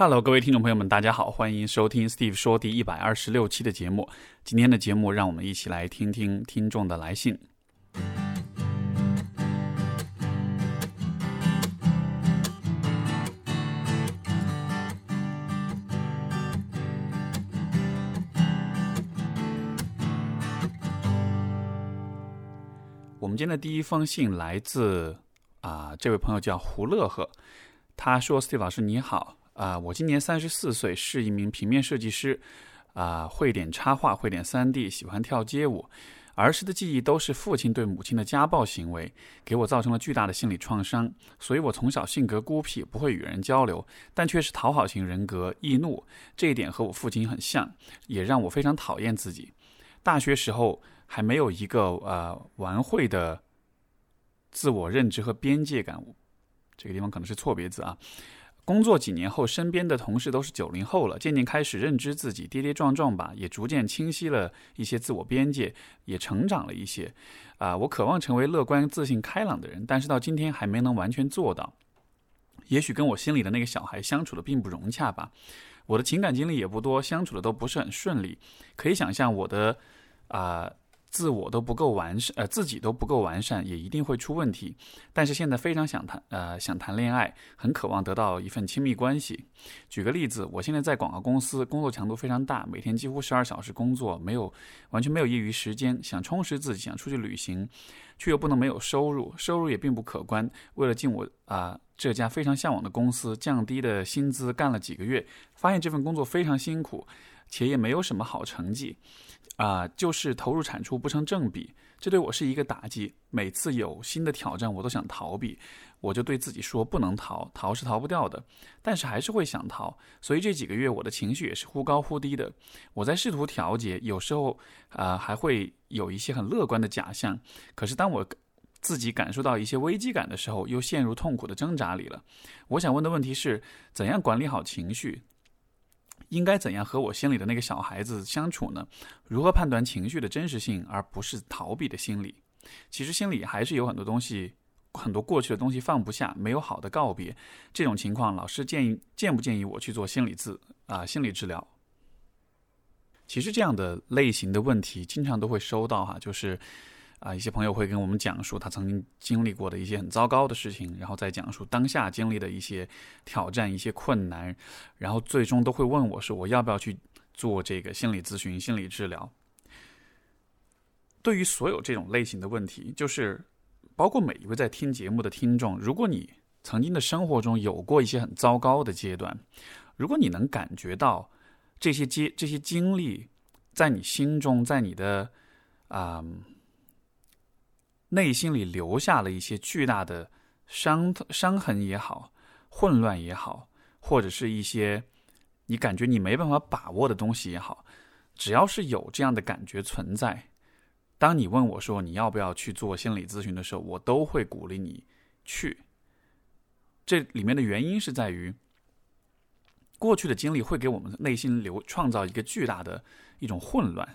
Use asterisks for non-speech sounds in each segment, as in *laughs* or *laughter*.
Hello，各位听众朋友们，大家好，欢迎收听 Steve 说第一百二十六期的节目。今天的节目，让我们一起来听听听众的来信。我们今天的第一封信来自啊，这位朋友叫胡乐呵，他说：“Steve 老师你好。”啊，我今年三十四岁，是一名平面设计师，啊，会点插画，会点三 D，喜欢跳街舞。儿时的记忆都是父亲对母亲的家暴行为，给我造成了巨大的心理创伤。所以我从小性格孤僻，不会与人交流，但却是讨好型人格，易怒。这一点和我父亲很像，也让我非常讨厌自己。大学时候还没有一个呃完会的自我认知和边界感，这个地方可能是错别字啊。工作几年后，身边的同事都是九零后了，渐渐开始认知自己，跌跌撞撞吧，也逐渐清晰了一些自我边界，也成长了一些。啊，我渴望成为乐观、自信、开朗的人，但是到今天还没能完全做到。也许跟我心里的那个小孩相处的并不融洽吧。我的情感经历也不多，相处的都不是很顺利。可以想象我的，啊。自我都不够完善，呃，自己都不够完善，也一定会出问题。但是现在非常想谈，呃，想谈恋爱，很渴望得到一份亲密关系。举个例子，我现在在广告公司，工作强度非常大，每天几乎十二小时工作，没有完全没有业余时间，想充实自己，想出去旅行，却又不能没有收入，收入也并不可观。为了进我啊这家非常向往的公司，降低的薪资干了几个月，发现这份工作非常辛苦，且也没有什么好成绩。啊，就是投入产出不成正比，这对我是一个打击。每次有新的挑战，我都想逃避，我就对自己说不能逃，逃是逃不掉的。但是还是会想逃，所以这几个月我的情绪也是忽高忽低的。我在试图调节，有时候啊还会有一些很乐观的假象。可是当我自己感受到一些危机感的时候，又陷入痛苦的挣扎里了。我想问的问题是，怎样管理好情绪？应该怎样和我心里的那个小孩子相处呢？如何判断情绪的真实性，而不是逃避的心理？其实心里还是有很多东西，很多过去的东西放不下，没有好的告别。这种情况，老师建议建不建议我去做心理治啊心理治疗？其实这样的类型的问题，经常都会收到哈，就是。啊，一些朋友会跟我们讲述他曾经经历过的一些很糟糕的事情，然后再讲述当下经历的一些挑战、一些困难，然后最终都会问我说：“我要不要去做这个心理咨询、心理治疗？”对于所有这种类型的问题，就是包括每一位在听节目的听众，如果你曾经的生活中有过一些很糟糕的阶段，如果你能感觉到这些阶这些经历在你心中，在你的啊。内心里留下了一些巨大的伤伤痕也好，混乱也好，或者是一些你感觉你没办法把握的东西也好，只要是有这样的感觉存在，当你问我说你要不要去做心理咨询的时候，我都会鼓励你去。这里面的原因是在于，过去的经历会给我们内心留创造一个巨大的一种混乱。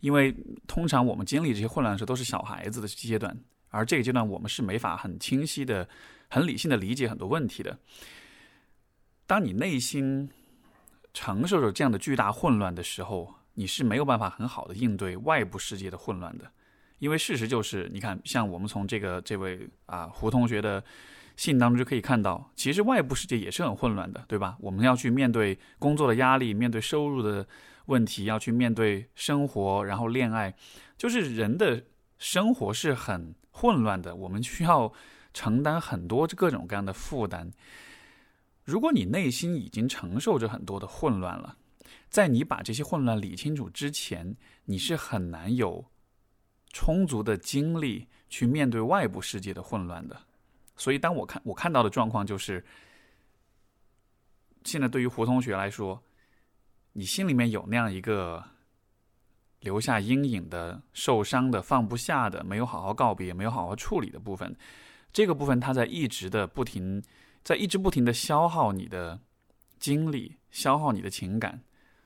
因为通常我们经历这些混乱的时候都是小孩子的阶段，而这个阶段我们是没法很清晰的、很理性的理解很多问题的。当你内心承受着这样的巨大混乱的时候，你是没有办法很好的应对外部世界的混乱的。因为事实就是，你看，像我们从这个这位啊胡同学的信当中就可以看到，其实外部世界也是很混乱的，对吧？我们要去面对工作的压力，面对收入的。问题要去面对生活，然后恋爱，就是人的生活是很混乱的。我们需要承担很多各种各样的负担。如果你内心已经承受着很多的混乱了，在你把这些混乱理清楚之前，你是很难有充足的精力去面对外部世界的混乱的。所以，当我看我看到的状况就是，现在对于胡同学来说。你心里面有那样一个留下阴影的、受伤的、放不下的、没有好好告别、没有好好处理的部分，这个部分它在一直的不停，在一直不停的消耗你的精力、消耗你的情感，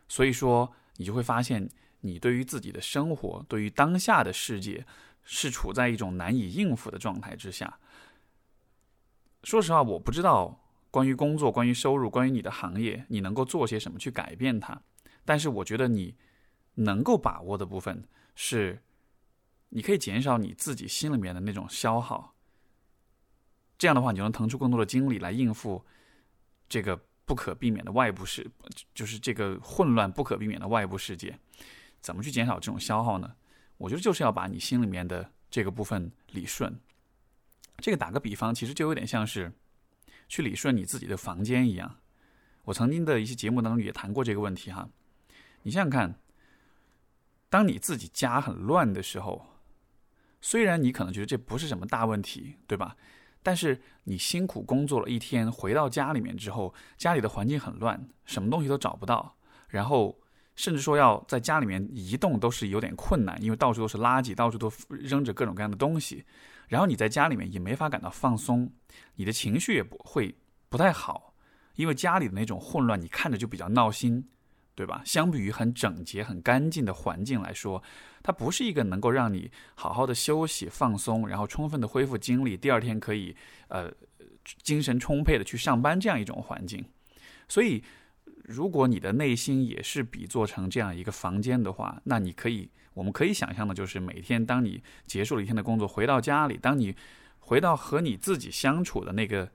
所以说你就会发现，你对于自己的生活、对于当下的世界，是处在一种难以应付的状态之下。说实话，我不知道关于工作、关于收入、关于你的行业，你能够做些什么去改变它。但是我觉得你能够把握的部分是，你可以减少你自己心里面的那种消耗。这样的话，你就能腾出更多的精力来应付这个不可避免的外部世，就是这个混乱不可避免的外部世界。怎么去减少这种消耗呢？我觉得就是要把你心里面的这个部分理顺。这个打个比方，其实就有点像是。去理顺你自己的房间一样，我曾经的一些节目当中也谈过这个问题哈。你想想看，当你自己家很乱的时候，虽然你可能觉得这不是什么大问题，对吧？但是你辛苦工作了一天，回到家里面之后，家里的环境很乱，什么东西都找不到，然后甚至说要在家里面移动都是有点困难，因为到处都是垃圾，到处都扔着各种各样的东西。然后你在家里面也没法感到放松，你的情绪也不会不太好，因为家里的那种混乱，你看着就比较闹心，对吧？相比于很整洁、很干净的环境来说，它不是一个能够让你好好的休息、放松，然后充分的恢复精力，第二天可以呃精神充沛的去上班这样一种环境。所以，如果你的内心也是比做成这样一个房间的话，那你可以。我们可以想象的，就是每天当你结束了一天的工作，回到家里，当你回到和你自己相处的那个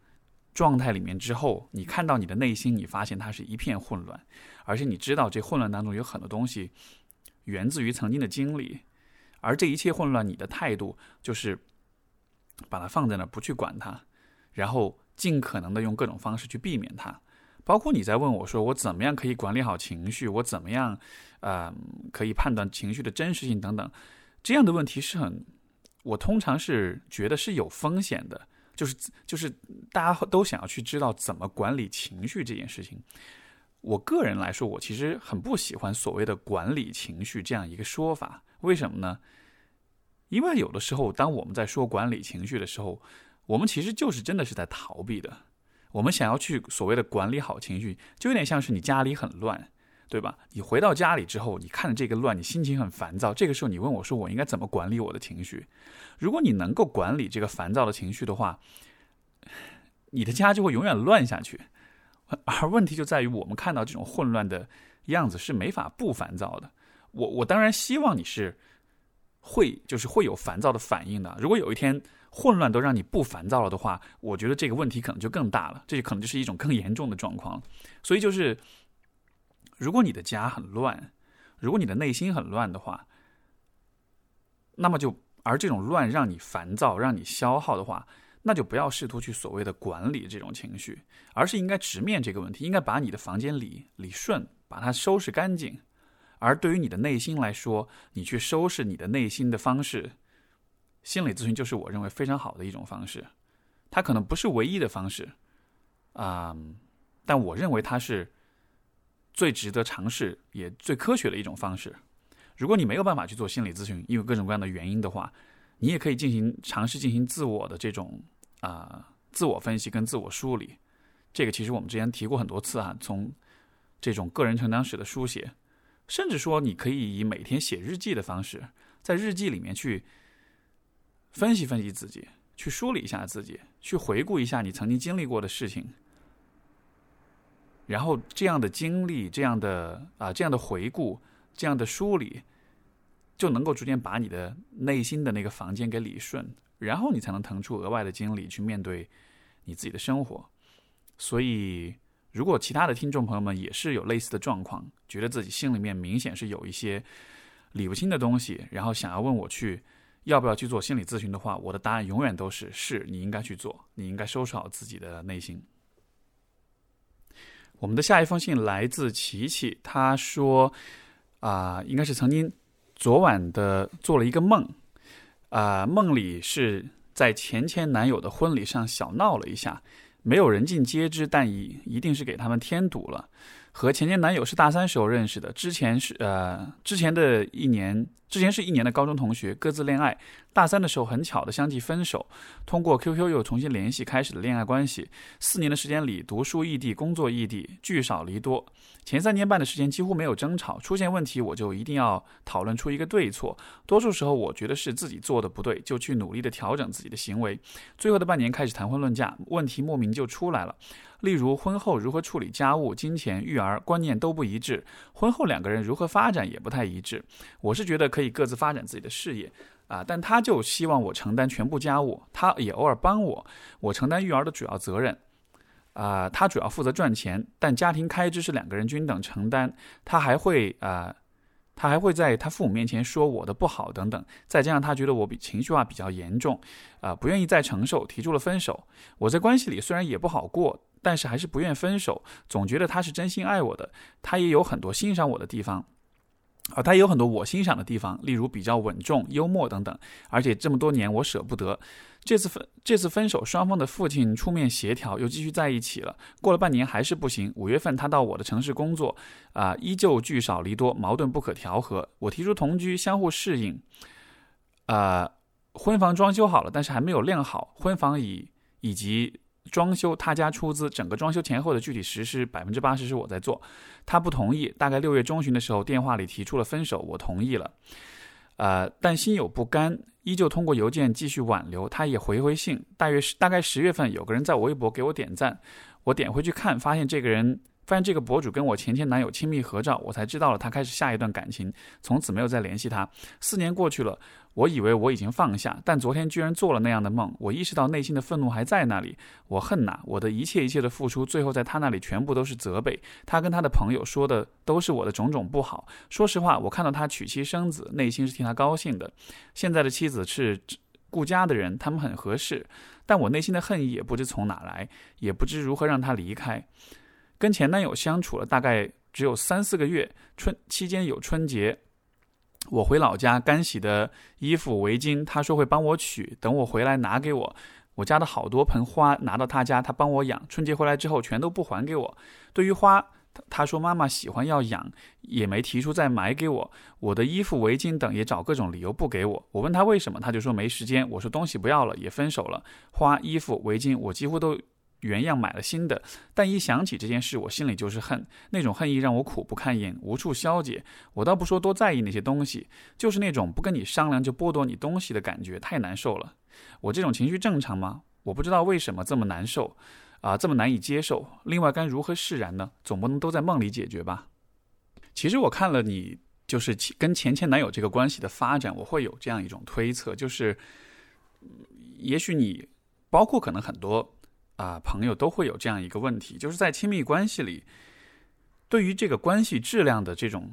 状态里面之后，你看到你的内心，你发现它是一片混乱，而且你知道这混乱当中有很多东西源自于曾经的经历，而这一切混乱，你的态度就是把它放在那儿，不去管它，然后尽可能的用各种方式去避免它。包括你在问我说，我怎么样可以管理好情绪？我怎么样，呃，可以判断情绪的真实性等等，这样的问题是很，我通常是觉得是有风险的，就是就是大家都想要去知道怎么管理情绪这件事情。我个人来说，我其实很不喜欢所谓的管理情绪这样一个说法。为什么呢？因为有的时候，当我们在说管理情绪的时候，我们其实就是真的是在逃避的。我们想要去所谓的管理好情绪，就有点像是你家里很乱，对吧？你回到家里之后，你看着这个乱，你心情很烦躁。这个时候，你问我说：“我应该怎么管理我的情绪？”如果你能够管理这个烦躁的情绪的话，你的家就会永远乱下去。而问题就在于，我们看到这种混乱的样子是没法不烦躁的。我我当然希望你是会，就是会有烦躁的反应的。如果有一天，混乱都让你不烦躁了的话，我觉得这个问题可能就更大了，这可能就是一种更严重的状况。所以就是，如果你的家很乱，如果你的内心很乱的话，那么就而这种乱让你烦躁、让你消耗的话，那就不要试图去所谓的管理这种情绪，而是应该直面这个问题，应该把你的房间理理顺，把它收拾干净。而对于你的内心来说，你去收拾你的内心的方式。心理咨询就是我认为非常好的一种方式，它可能不是唯一的方式，啊，但我认为它是最值得尝试也最科学的一种方式。如果你没有办法去做心理咨询，因为各种各样的原因的话，你也可以进行尝试进行自我的这种啊自我分析跟自我梳理。这个其实我们之前提过很多次啊，从这种个人成长史的书写，甚至说你可以以每天写日记的方式，在日记里面去。分析分析自己，去梳理一下自己，去回顾一下你曾经经历过的事情，然后这样的经历，这样的啊，这样的回顾，这样的梳理，就能够逐渐把你的内心的那个房间给理顺，然后你才能腾出额外的精力去面对你自己的生活。所以，如果其他的听众朋友们也是有类似的状况，觉得自己心里面明显是有一些理不清的东西，然后想要问我去。要不要去做心理咨询的话，我的答案永远都是：是你应该去做，你应该收拾好自己的内心。我们的下一封信来自琪琪，他说：“啊，应该是曾经昨晚的做了一个梦，啊，梦里是在前前男友的婚礼上小闹了一下，没有人尽皆知，但一一定是给他们添堵了。和前前男友是大三时候认识的，之前是呃，之前的一年。”之前是一年的高中同学，各自恋爱。大三的时候很巧的相继分手，通过 QQ 又重新联系，开始了恋爱关系。四年的时间里，读书异地，工作异地，聚少离多。前三年半的时间几乎没有争吵，出现问题我就一定要讨论出一个对错。多数时候我觉得是自己做的不对，就去努力的调整自己的行为。最后的半年开始谈婚论嫁，问题莫名就出来了。例如婚后如何处理家务、金钱、育儿，观念都不一致；婚后两个人如何发展也不太一致。我是觉得可以各自发展自己的事业啊，但他就希望我承担全部家务，他也偶尔帮我，我承担育儿的主要责任。啊，他主要负责赚钱，但家庭开支是两个人均等承担。他还会啊，他还会在他父母面前说我的不好等等。再加上他觉得我比情绪化比较严重，啊，不愿意再承受，提出了分手。我在关系里虽然也不好过，但是还是不愿分手，总觉得他是真心爱我的。他也有很多欣赏我的地方。啊，他也有很多我欣赏的地方，例如比较稳重、幽默等等。而且这么多年我舍不得，这次分这次分手，双方的父亲出面协调，又继续在一起了。过了半年还是不行。五月份他到我的城市工作，啊，依旧聚少离多，矛盾不可调和。我提出同居，相互适应。啊，婚房装修好了，但是还没有晾好。婚房以以及。装修他家出资，整个装修前后的具体实施百分之八十是我在做，他不同意。大概六月中旬的时候，电话里提出了分手，我同意了。呃，但心有不甘，依旧通过邮件继续挽留。他也回回信。大约是大概十月份，有个人在我微博给我点赞，我点回去看，发现这个人。发现这个博主跟我前前男友亲密合照，我才知道了他开始下一段感情，从此没有再联系他。四年过去了，我以为我已经放下，但昨天居然做了那样的梦。我意识到内心的愤怒还在那里。我恨呐，我的一切一切的付出，最后在他那里全部都是责备。他跟他的朋友说的都是我的种种不好。说实话，我看到他娶妻生子，内心是替他高兴的。现在的妻子是顾家的人，他们很合适。但我内心的恨意也不知从哪来，也不知如何让他离开。跟前男友相处了大概只有三四个月，春期间有春节，我回老家干洗的衣服、围巾，他说会帮我取，等我回来拿给我。我家的好多盆花拿到他家，他帮我养。春节回来之后全都不还给我。对于花，他说妈妈喜欢要养，也没提出再买给我。我的衣服、围巾等也找各种理由不给我。我问他为什么，他就说没时间。我说东西不要了，也分手了。花、衣服、围巾我几乎都。原样买了新的，但一想起这件事，我心里就是恨。那种恨意让我苦不堪言，无处消解。我倒不说多在意那些东西，就是那种不跟你商量就剥夺你东西的感觉，太难受了。我这种情绪正常吗？我不知道为什么这么难受，啊，这么难以接受。另外，该如何释然呢？总不能都在梦里解决吧？其实我看了你就是跟前前男友这个关系的发展，我会有这样一种推测，就是，也许你，包括可能很多。啊，朋友都会有这样一个问题，就是在亲密关系里，对于这个关系质量的这种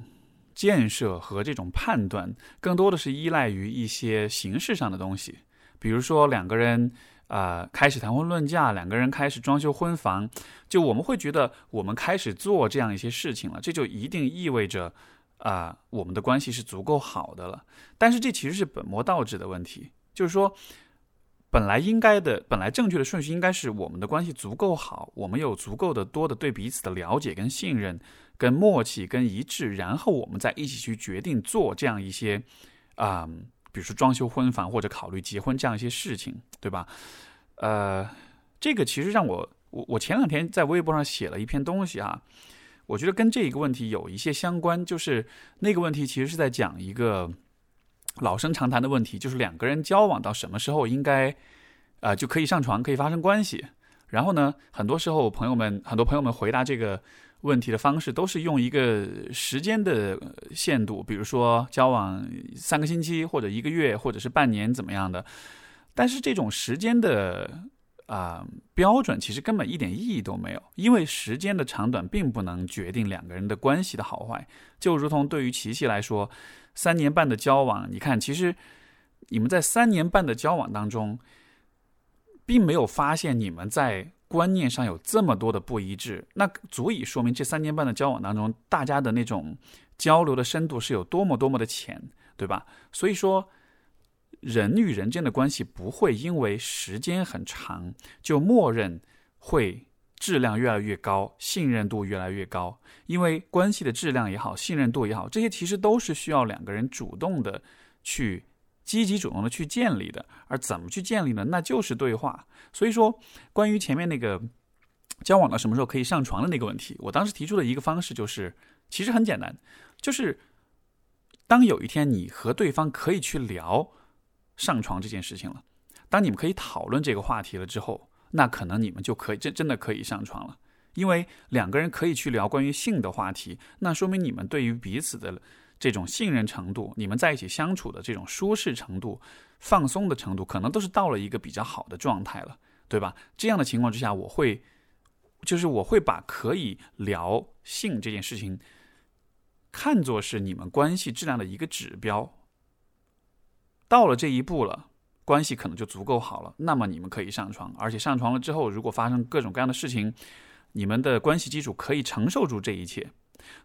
建设和这种判断，更多的是依赖于一些形式上的东西。比如说，两个人啊开始谈婚论嫁，两个人开始装修婚房，就我们会觉得我们开始做这样一些事情了，这就一定意味着啊我们的关系是足够好的了。但是这其实是本末倒置的问题，就是说。本来应该的，本来正确的顺序应该是我们的关系足够好，我们有足够的多的对彼此的了解跟信任、跟默契跟一致，然后我们再一起去决定做这样一些，啊，比如说装修婚房或者考虑结婚这样一些事情，对吧？呃，这个其实让我我我前两天在微博上写了一篇东西啊，我觉得跟这一个问题有一些相关，就是那个问题其实是在讲一个。老生常谈的问题就是两个人交往到什么时候应该，啊就可以上床可以发生关系。然后呢，很多时候朋友们很多朋友们回答这个问题的方式都是用一个时间的限度，比如说交往三个星期或者一个月或者是半年怎么样的。但是这种时间的啊标准其实根本一点意义都没有，因为时间的长短并不能决定两个人的关系的好坏。就如同对于琪琪来说。三年半的交往，你看，其实你们在三年半的交往当中，并没有发现你们在观念上有这么多的不一致，那足以说明这三年半的交往当中，大家的那种交流的深度是有多么多么的浅，对吧？所以说，人与人之间的关系不会因为时间很长就默认会。质量越来越高，信任度越来越高，因为关系的质量也好，信任度也好，这些其实都是需要两个人主动的去积极主动的去建立的。而怎么去建立呢？那就是对话。所以说，关于前面那个交往到什么时候可以上床的那个问题，我当时提出的一个方式就是，其实很简单，就是当有一天你和对方可以去聊上床这件事情了，当你们可以讨论这个话题了之后。那可能你们就可以真真的可以上床了。因为两个人可以去聊关于性的话题，那说明你们对于彼此的这种信任程度，你们在一起相处的这种舒适程度、放松的程度，可能都是到了一个比较好的状态了，对吧？这样的情况之下，我会，就是我会把可以聊性这件事情，看作是你们关系质量的一个指标。到了这一步了，关系可能就足够好了，那么你们可以上床，而且上床了之后，如果发生各种各样的事情。你们的关系基础可以承受住这一切，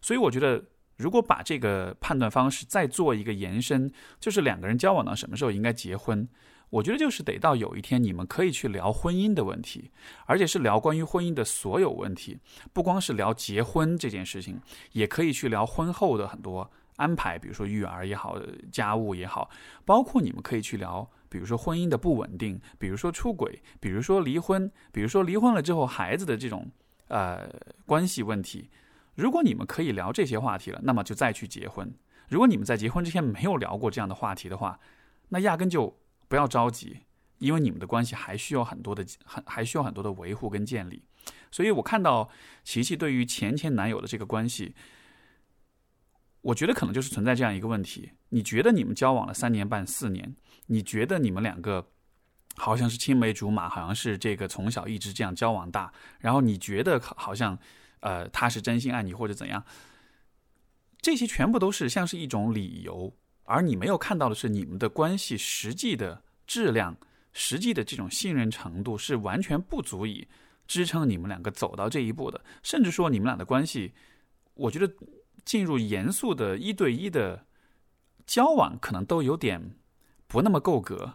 所以我觉得，如果把这个判断方式再做一个延伸，就是两个人交往到什么时候应该结婚，我觉得就是得到有一天你们可以去聊婚姻的问题，而且是聊关于婚姻的所有问题，不光是聊结婚这件事情，也可以去聊婚后的很多安排，比如说育儿也好，家务也好，包括你们可以去聊，比如说婚姻的不稳定，比如说出轨，比如说离婚，比如说离婚了之后孩子的这种。呃，关系问题，如果你们可以聊这些话题了，那么就再去结婚。如果你们在结婚之前没有聊过这样的话题的话，那压根就不要着急，因为你们的关系还需要很多的，很还需要很多的维护跟建立。所以我看到琪琪对于前前男友的这个关系，我觉得可能就是存在这样一个问题：你觉得你们交往了三年半、四年，你觉得你们两个？好像是青梅竹马，好像是这个从小一直这样交往大，然后你觉得好像，呃，他是真心爱你或者怎样，这些全部都是像是一种理由，而你没有看到的是你们的关系实际的质量，实际的这种信任程度是完全不足以支撑你们两个走到这一步的，甚至说你们俩的关系，我觉得进入严肃的一对一的交往可能都有点不那么够格。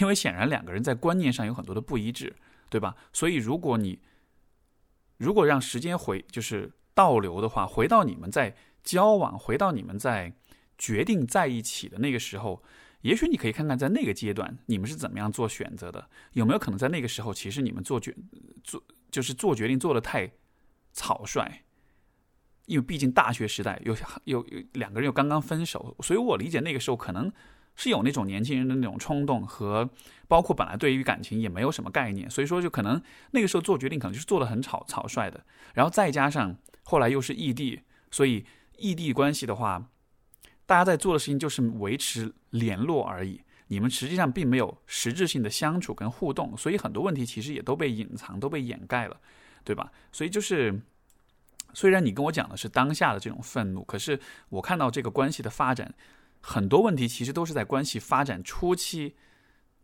因为显然两个人在观念上有很多的不一致，对吧？所以如果你如果让时间回就是倒流的话，回到你们在交往，回到你们在决定在一起的那个时候，也许你可以看看在那个阶段你们是怎么样做选择的，有没有可能在那个时候其实你们做决做就是做决定做的太草率，因为毕竟大学时代有有有两个人又刚刚分手，所以我理解那个时候可能。是有那种年轻人的那种冲动和，包括本来对于感情也没有什么概念，所以说就可能那个时候做决定可能就是做的很草草率的，然后再加上后来又是异地，所以异地关系的话，大家在做的事情就是维持联络而已，你们实际上并没有实质性的相处跟互动，所以很多问题其实也都被隐藏、都被掩盖了，对吧？所以就是，虽然你跟我讲的是当下的这种愤怒，可是我看到这个关系的发展。很多问题其实都是在关系发展初期，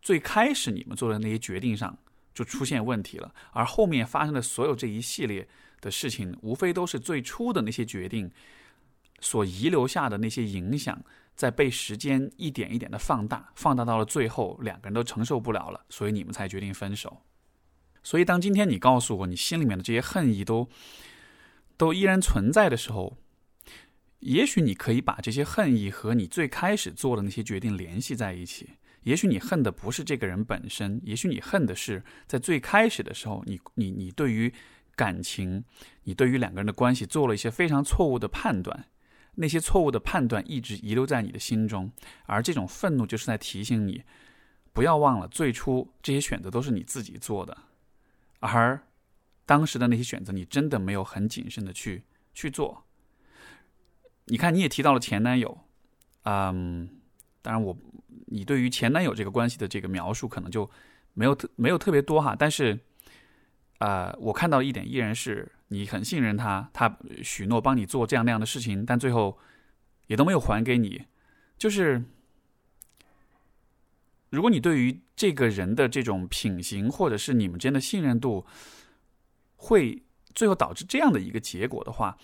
最开始你们做的那些决定上就出现问题了，而后面发生的所有这一系列的事情，无非都是最初的那些决定所遗留下的那些影响，在被时间一点一点的放大，放大到了最后，两个人都承受不了了，所以你们才决定分手。所以当今天你告诉我你心里面的这些恨意都都依然存在的时候。也许你可以把这些恨意和你最开始做的那些决定联系在一起。也许你恨的不是这个人本身，也许你恨的是在最开始的时候，你你你对于感情，你对于两个人的关系做了一些非常错误的判断，那些错误的判断一直遗留在你的心中，而这种愤怒就是在提醒你，不要忘了最初这些选择都是你自己做的，而当时的那些选择你真的没有很谨慎的去去做。你看，你也提到了前男友，嗯，当然我，你对于前男友这个关系的这个描述可能就没有特没有特别多哈，但是，呃，我看到一点依然是你很信任他，他许诺帮你做这样那样的事情，但最后也都没有还给你。就是如果你对于这个人的这种品行，或者是你们之间的信任度，会最后导致这样的一个结果的话，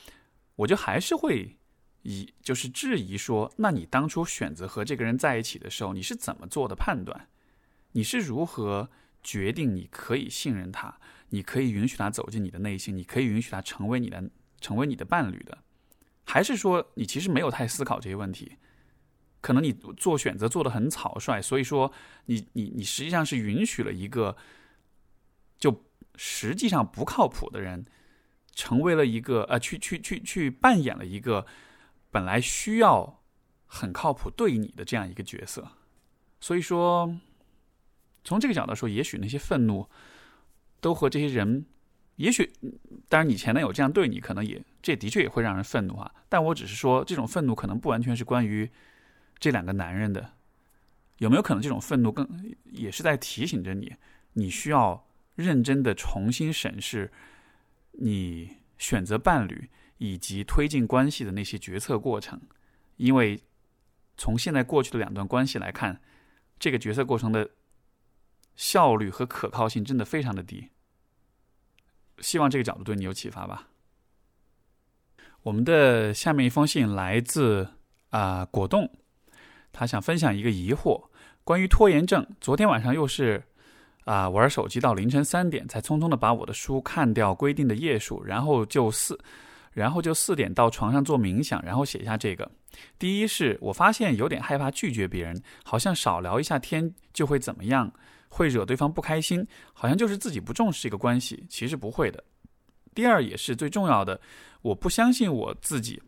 我就还是会。疑就是质疑说，那你当初选择和这个人在一起的时候，你是怎么做的判断？你是如何决定你可以信任他，你可以允许他走进你的内心，你可以允许他成为你的成为你的伴侣的？还是说你其实没有太思考这些问题？可能你做选择做的很草率，所以说你你你实际上是允许了一个实际上不靠谱的人，成为了一个呃去去去去扮演了一个。本来需要很靠谱对你的这样一个角色，所以说，从这个角度说，也许那些愤怒，都和这些人，也许当然你前男友这样对你，可能也这的确也会让人愤怒啊。但我只是说，这种愤怒可能不完全是关于这两个男人的。有没有可能这种愤怒更也是在提醒着你，你需要认真的重新审视你选择伴侣以及推进关系的那些决策过程？因为从现在过去的两段关系来看，这个决策过程的效率和可靠性真的非常的低。希望这个角度对你有启发吧。我们的下面一封信来自啊果冻，他想分享一个疑惑。关于拖延症，昨天晚上又是啊玩手机到凌晨三点，才匆匆的把我的书看掉规定的页数，然后就四，然后就四点到床上做冥想，然后写下这个。第一是我发现有点害怕拒绝别人，好像少聊一下天就会怎么样，会惹对方不开心，好像就是自己不重视这个关系，其实不会的。第二也是最重要的，我不相信我自己。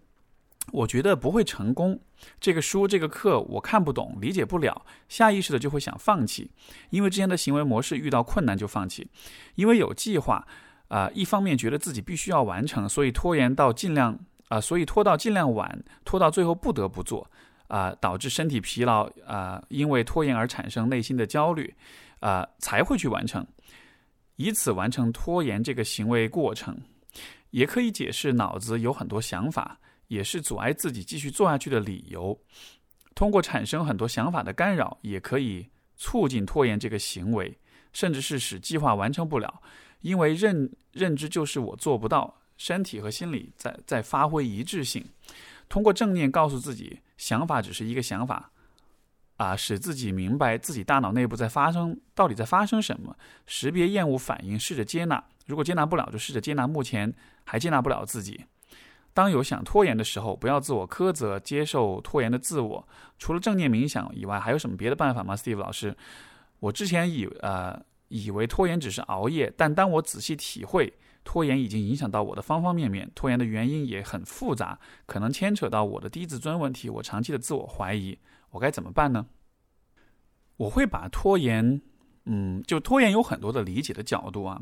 我觉得不会成功。这个书、这个课我看不懂、理解不了，下意识的就会想放弃。因为之前的行为模式遇到困难就放弃。因为有计划，啊，一方面觉得自己必须要完成，所以拖延到尽量啊，所以拖到尽量晚，拖到最后不得不做，啊，导致身体疲劳啊，因为拖延而产生内心的焦虑，啊，才会去完成，以此完成拖延这个行为过程。也可以解释脑子有很多想法。也是阻碍自己继续做下去的理由。通过产生很多想法的干扰，也可以促进拖延这个行为，甚至是使计划完成不了。因为认认知就是我做不到，身体和心理在在发挥一致性。通过正念告诉自己，想法只是一个想法，啊，使自己明白自己大脑内部在发生到底在发生什么。识别厌恶反应，试着接纳。如果接纳不了，就试着接纳目前还接纳不了自己。当有想拖延的时候，不要自我苛责，接受拖延的自我。除了正念冥想以外，还有什么别的办法吗，Steve 老师？我之前以呃以为拖延只是熬夜，但当我仔细体会，拖延已经影响到我的方方面面。拖延的原因也很复杂，可能牵扯到我的低自尊问题，我长期的自我怀疑，我该怎么办呢？我会把拖延，嗯，就拖延有很多的理解的角度啊。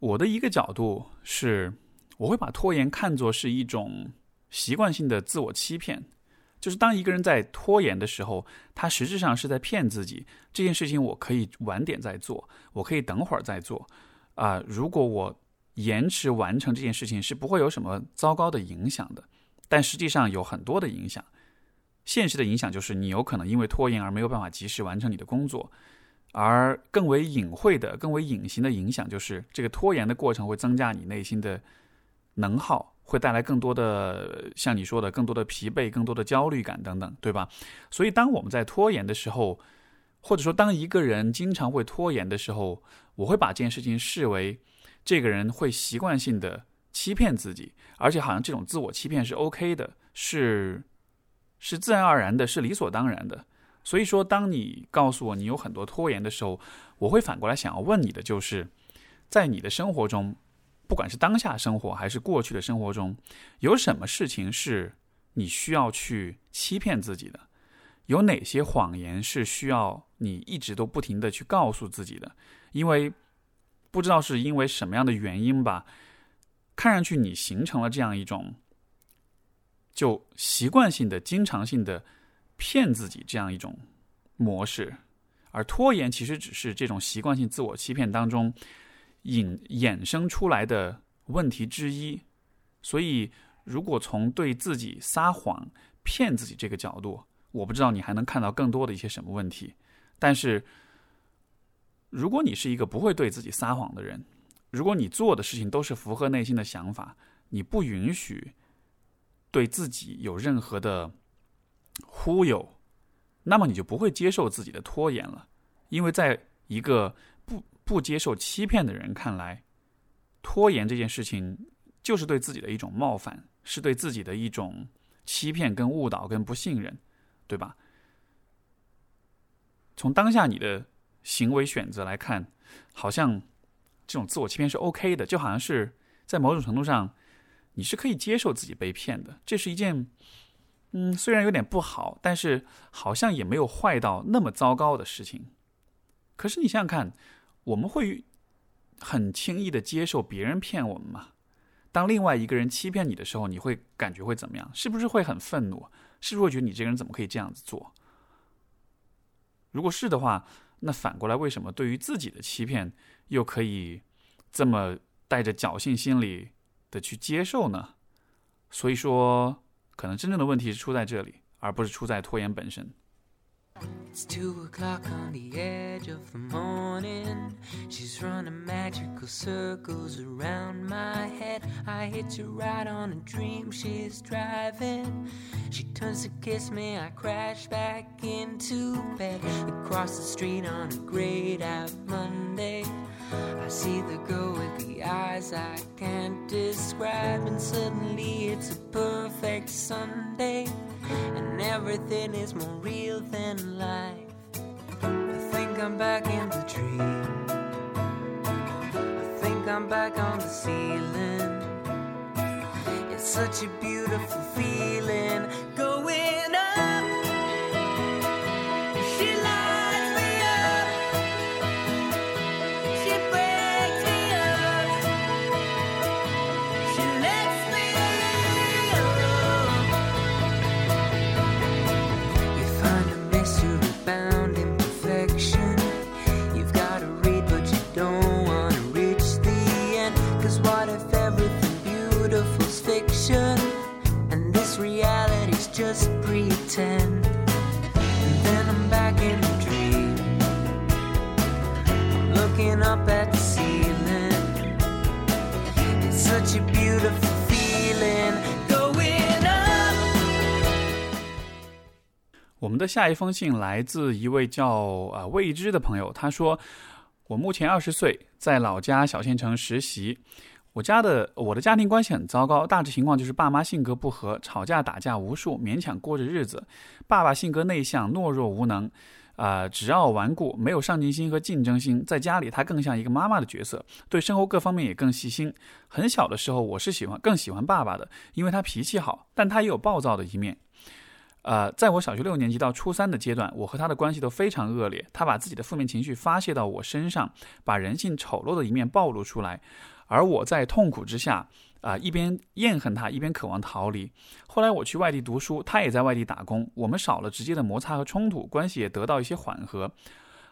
我的一个角度是。我会把拖延看作是一种习惯性的自我欺骗，就是当一个人在拖延的时候，他实质上是在骗自己。这件事情我可以晚点再做，我可以等会儿再做。啊，如果我延迟完成这件事情，是不会有什么糟糕的影响的。但实际上有很多的影响。现实的影响就是你有可能因为拖延而没有办法及时完成你的工作，而更为隐晦的、更为隐形的影响就是这个拖延的过程会增加你内心的。能耗会带来更多的，像你说的，更多的疲惫、更多的焦虑感等等，对吧？所以，当我们在拖延的时候，或者说当一个人经常会拖延的时候，我会把这件事情视为这个人会习惯性的欺骗自己，而且好像这种自我欺骗是 OK 的，是是自然而然的，是理所当然的。所以说，当你告诉我你有很多拖延的时候，我会反过来想要问你的，就是在你的生活中。不管是当下生活还是过去的生活中，有什么事情是你需要去欺骗自己的？有哪些谎言是需要你一直都不停的去告诉自己的？因为不知道是因为什么样的原因吧，看上去你形成了这样一种就习惯性的、经常性的骗自己这样一种模式，而拖延其实只是这种习惯性自我欺骗当中。引衍生出来的问题之一，所以如果从对自己撒谎、骗自己这个角度，我不知道你还能看到更多的一些什么问题。但是，如果你是一个不会对自己撒谎的人，如果你做的事情都是符合内心的想法，你不允许对自己有任何的忽悠，那么你就不会接受自己的拖延了，因为在一个。不接受欺骗的人看来，拖延这件事情就是对自己的一种冒犯，是对自己的一种欺骗、跟误导、跟不信任，对吧？从当下你的行为选择来看，好像这种自我欺骗是 OK 的，就好像是在某种程度上，你是可以接受自己被骗的。这是一件，嗯，虽然有点不好，但是好像也没有坏到那么糟糕的事情。可是你想想看。我们会很轻易的接受别人骗我们吗？当另外一个人欺骗你的时候，你会感觉会怎么样？是不是会很愤怒？是不是会觉得你这个人怎么可以这样子做？如果是的话，那反过来，为什么对于自己的欺骗又可以这么带着侥幸心理的去接受呢？所以说，可能真正的问题是出在这里，而不是出在拖延本身。It's two o'clock on the edge of the morning. She's running magical circles around my head. I hit you right on a dream she's driving. She turns to kiss me, I crash back into bed. Across the street on a grayed out Monday. I see the girl with the eyes I can't describe, and suddenly it's a perfect Sunday and everything is more real than life. I think I'm back in the dream. I think I'm back on the ceiling. It's such a beautiful feeling. Going pretend. And then I'm back in the dream. I'm looking up at the ceiling. It's such a beautiful feeling. Going up. 我们的下一封信来自一位叫啊未知的朋友，他说：“我目前二十岁，在老家小县城实习。我家的我的家庭关系很糟糕，大致情况就是爸妈性格不合，吵架打架无数，勉强过着日子。爸爸性格内向，懦弱无能，啊、只要顽固，没有上进心和竞争心。在家里，他更像一个妈妈的角色，对生活各方面也更细心。很小的时候，我是喜欢更喜欢爸爸的，因为他脾气好，但他也有暴躁的一面。”呃，在我小学六年级到初三的阶段，我和他的关系都非常恶劣。他把自己的负面情绪发泄到我身上，把人性丑陋的一面暴露出来，而我在痛苦之下，啊、一边厌恨他，一边渴望逃离。后来我去外地读书，他也在外地打工，我们少了直接的摩擦和冲突，关系也得到一些缓和。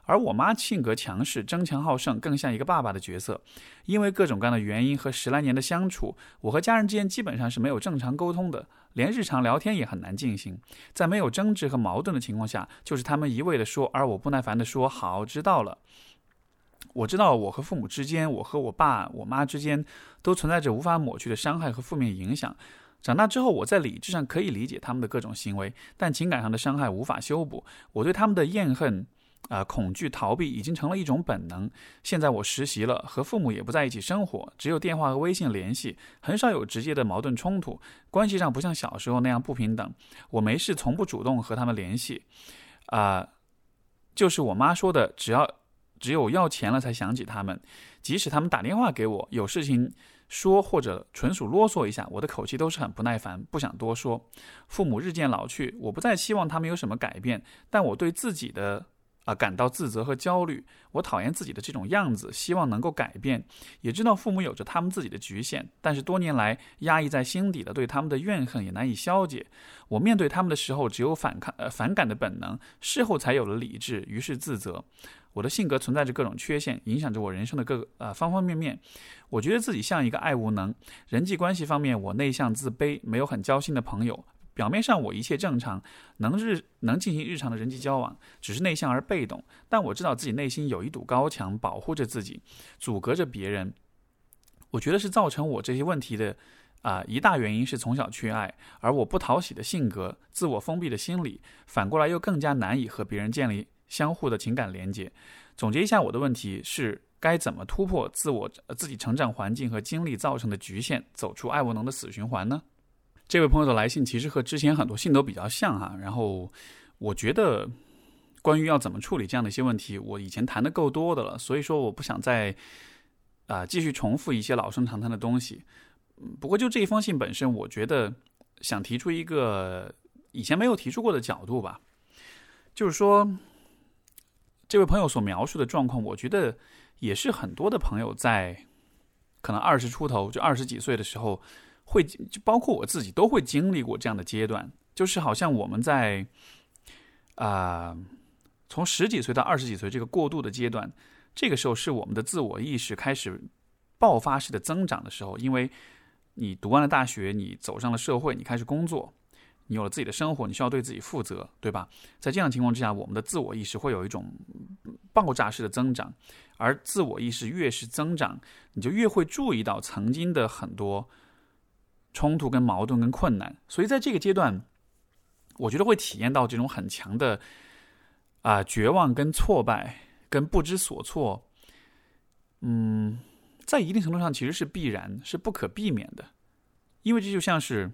而我妈性格强势、争强好胜，更像一个爸爸的角色。因为各种各样的原因和十来年的相处，我和家人之间基本上是没有正常沟通的，连日常聊天也很难进行。在没有争执和矛盾的情况下，就是他们一味的说，而我不耐烦的说“好，知道了”。我知道我和父母之间，我和我爸、我妈之间都存在着无法抹去的伤害和负面影响。长大之后，我在理智上可以理解他们的各种行为，但情感上的伤害无法修补。我对他们的厌恨。啊、恐惧、逃避已经成了一种本能。现在我实习了，和父母也不在一起生活，只有电话和微信联系，很少有直接的矛盾冲突，关系上不像小时候那样不平等。我没事从不主动和他们联系，啊、就是我妈说的，只要只有要钱了才想起他们。即使他们打电话给我，有事情说或者纯属啰嗦一下，我的口气都是很不耐烦，不想多说。父母日渐老去，我不再希望他们有什么改变，但我对自己的。啊，感到自责和焦虑。我讨厌自己的这种样子，希望能够改变。也知道父母有着他们自己的局限，但是多年来压抑在心底的对他们的怨恨也难以消解。我面对他们的时候，只有反抗、呃反感的本能，事后才有了理智，于是自责。我的性格存在着各种缺陷，影响着我人生的各个呃方方面面。我觉得自己像一个爱无能。人际关系方面，我内向自卑，没有很交心的朋友。表面上我一切正常，能日能进行日常的人际交往，只是内向而被动。但我知道自己内心有一堵高墙，保护着自己，阻隔着别人。我觉得是造成我这些问题的啊、一大原因是从小缺爱，而我不讨喜的性格、自我封闭的心理，反过来又更加难以和别人建立相互的情感连接。总结一下，我的问题是该怎么突破自我、自己成长环境和经历造成的局限，走出爱无能的死循环呢？这位朋友的来信其实和之前很多信都比较像哈，然后我觉得关于要怎么处理这样的一些问题，我以前谈的够多的了，所以说我不想再啊、继续重复一些老生常谈的东西。不过就这一封信本身，我觉得想提出一个以前没有提出过的角度吧，就是说这位朋友所描述的状况，我觉得也是很多的朋友在可能二十出头，就二十几岁的时候，会就包括我自己都会经历过这样的阶段，就是好像我们在啊、从十几岁到二十几岁这个过渡的阶段，这个时候是我们的自我意识开始爆发式的增长的时候，因为你读完了大学，你走上了社会，你开始工作，你有了自己的生活，你需要对自己负责，对吧？在这样的情况之下，我们的自我意识会有一种爆炸式的增长，而自我意识越是增长，你就越会注意到曾经的很多冲突、跟矛盾、跟困难。所以在这个阶段，我觉得会体验到这种很强的啊、绝望、跟挫败、跟不知所措。嗯，在一定程度上其实是必然，是不可避免的，因为这就像是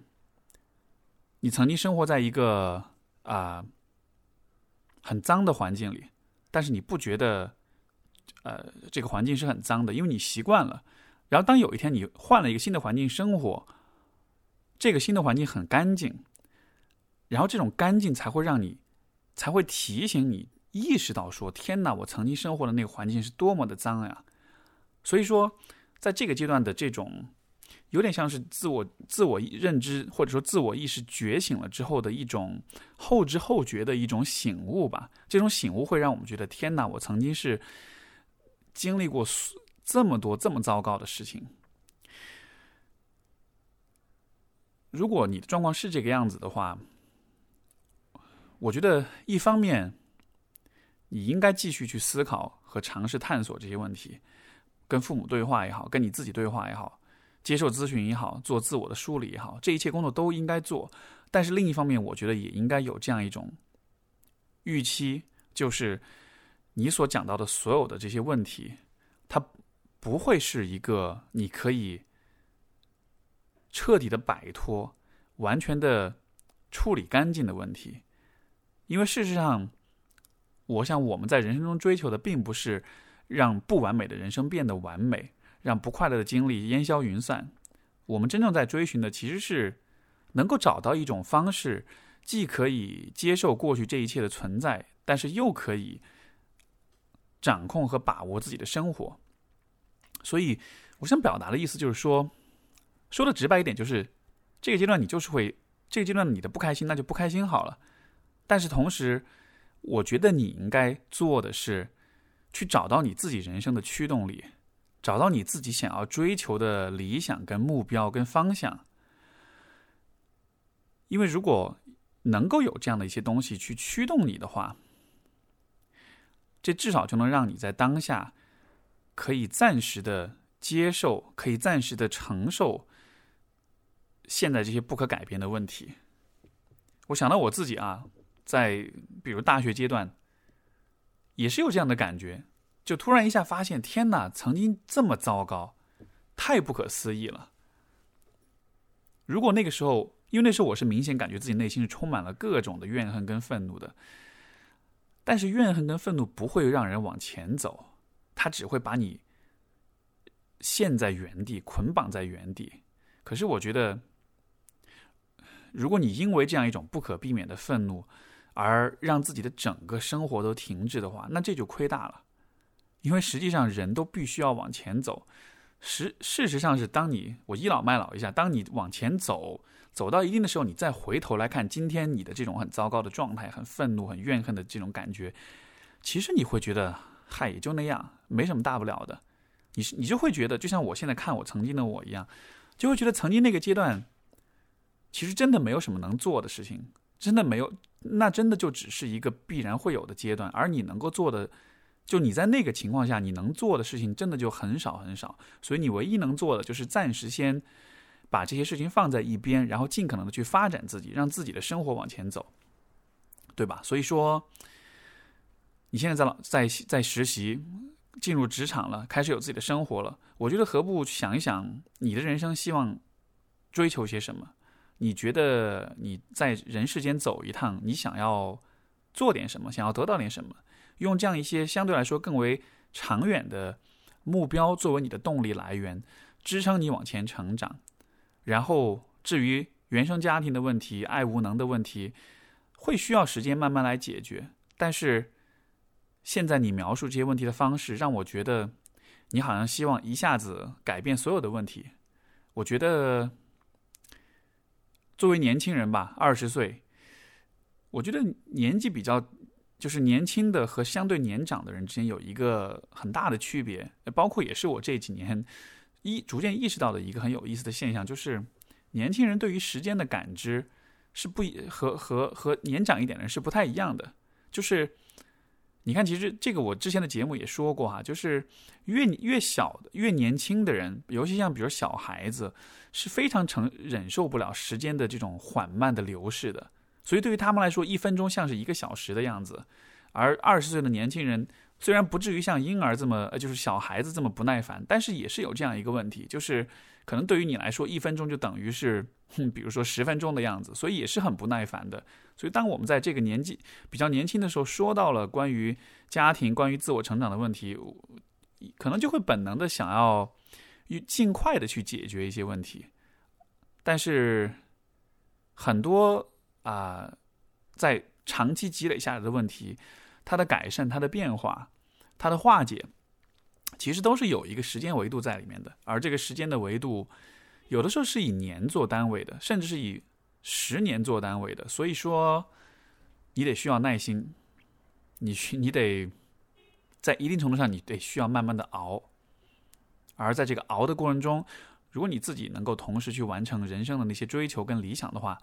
你曾经生活在一个啊、很脏的环境里，但是你不觉得呃这个环境是很脏的，因为你习惯了。然后当有一天你换了一个新的环境生活，这个新的环境很干净，然后这种干净才会让你才会提醒你意识到说：天哪，我曾经生活的那个环境是多么的脏呀！所以说，在这个阶段的这种有点像是自我自我认知或者说自我意识觉醒了之后的一种后知后觉的一种醒悟吧。这种醒悟会让我们觉得：天哪，我曾经是经历过这么多这么糟糕的事情。如果你的状况是这个样子的话，我觉得一方面你应该继续去思考和尝试探索这些问题，跟父母对话也好，跟你自己对话也好，接受咨询也好，做自我的梳理也好，这一切工作都应该做。但是另一方面，我觉得也应该有这样一种预期，就是你所讲到的所有的这些问题，它不会是一个你可以彻底的摆脱、完全的处理干净的问题。因为事实上，我想我们在人生中追求的，并不是让不完美的人生变得完美，让不快乐的经历烟消云散。我们真正在追寻的，其实是能够找到一种方式，既可以接受过去这一切的存在，但是又可以掌控和把握自己的生活。所以，我想表达的意思就是说，说的直白一点，就是这个阶段你就是会，这个阶段你的不开心，那就不开心好了。但是同时，我觉得你应该做的是，去找到你自己人生的驱动力，找到你自己想要追求的理想、跟目标、跟方向。因为如果能够有这样的一些东西去驱动你的话，这至少就能让你在当下可以暂时的接受，可以暂时的承受现在这些不可改变的问题。我想到我自己啊。在比如大学阶段，也是有这样的感觉，就突然一下发现，天哪，曾经这么糟糕，太不可思议了。如果那个时候，因为那时候我是明显感觉自己内心是充满了各种的怨恨跟愤怒的，但是怨恨跟愤怒不会让人往前走，它只会把你陷在原地，捆绑在原地。可是我觉得，如果你因为这样一种不可避免的愤怒，而让自己的整个生活都停滞的话，那这就亏大了。因为实际上人都必须要往前走。实事实上是，当你我倚老卖老一下，当你往前走，走到一定的时候，你再回头来看今天你的这种很糟糕的状态、很愤怒、很怨恨的这种感觉，其实你会觉得，嗨，也就那样，没什么大不了的。你是你就会觉得，就像我现在看我曾经的我一样，就会觉得曾经那个阶段，其实真的没有什么能做的事情。真的没有，那真的就只是一个必然会有的阶段，而你能够做的，就你在那个情况下你能做的事情，真的就很少很少。所以你唯一能做的就是暂时先把这些事情放在一边，然后尽可能的去发展自己，让自己的生活往前走，对吧？所以说，你现在在老在在实习，进入职场了，开始有自己的生活了，我觉得何不想一想你的人生希望追求些什么？你觉得你在人世间走一趟，你想要做点什么？想要得到点什么？用这样一些相对来说更为长远的目标作为你的动力来源，支撑你往前成长。然后，至于原生家庭的问题、爱无能的问题，会需要时间慢慢来解决。但是，现在你描述这些问题的方式，让我觉得你好像希望一下子改变所有的问题。我觉得，作为年轻人吧，二十岁，我觉得年纪比较，就是年轻的和相对年长的人之间有一个很大的区别，包括也是我这几年一逐渐意识到的一个很有意思的现象，就是年轻人对于时间的感知是不一和和和年长一点的人是不太一样的，就是。你看，其实这个我之前的节目也说过哈，就是越越小的、越年轻的人，尤其像比如小孩子，是非常承忍受不了时间的这种缓慢的流逝的。所以对于他们来说，一分钟像是一个小时的样子。而二十岁的年轻人，虽然不至于像婴儿这么，呃，就是小孩子这么不耐烦，但是也是有这样一个问题，就是可能对于你来说，一分钟就等于是，哼比如说十分钟的样子，所以也是很不耐烦的。所以，当我们在这个年纪比较年轻的时候，说到了关于家庭、关于自我成长的问题，可能就会本能的想要尽快的去解决一些问题。但是，很多啊，在长期积累下来的问题，它的改善、它的变化、它的化解，其实都是有一个时间维度在里面的。而这个时间的维度，有的时候是以年做单位的，甚至是以。十年做单位的，所以说你得需要耐心，你需你得在一定程度上，你得需要慢慢的熬。而在这个熬的过程中，如果你自己能够同时去完成人生的那些追求跟理想的话，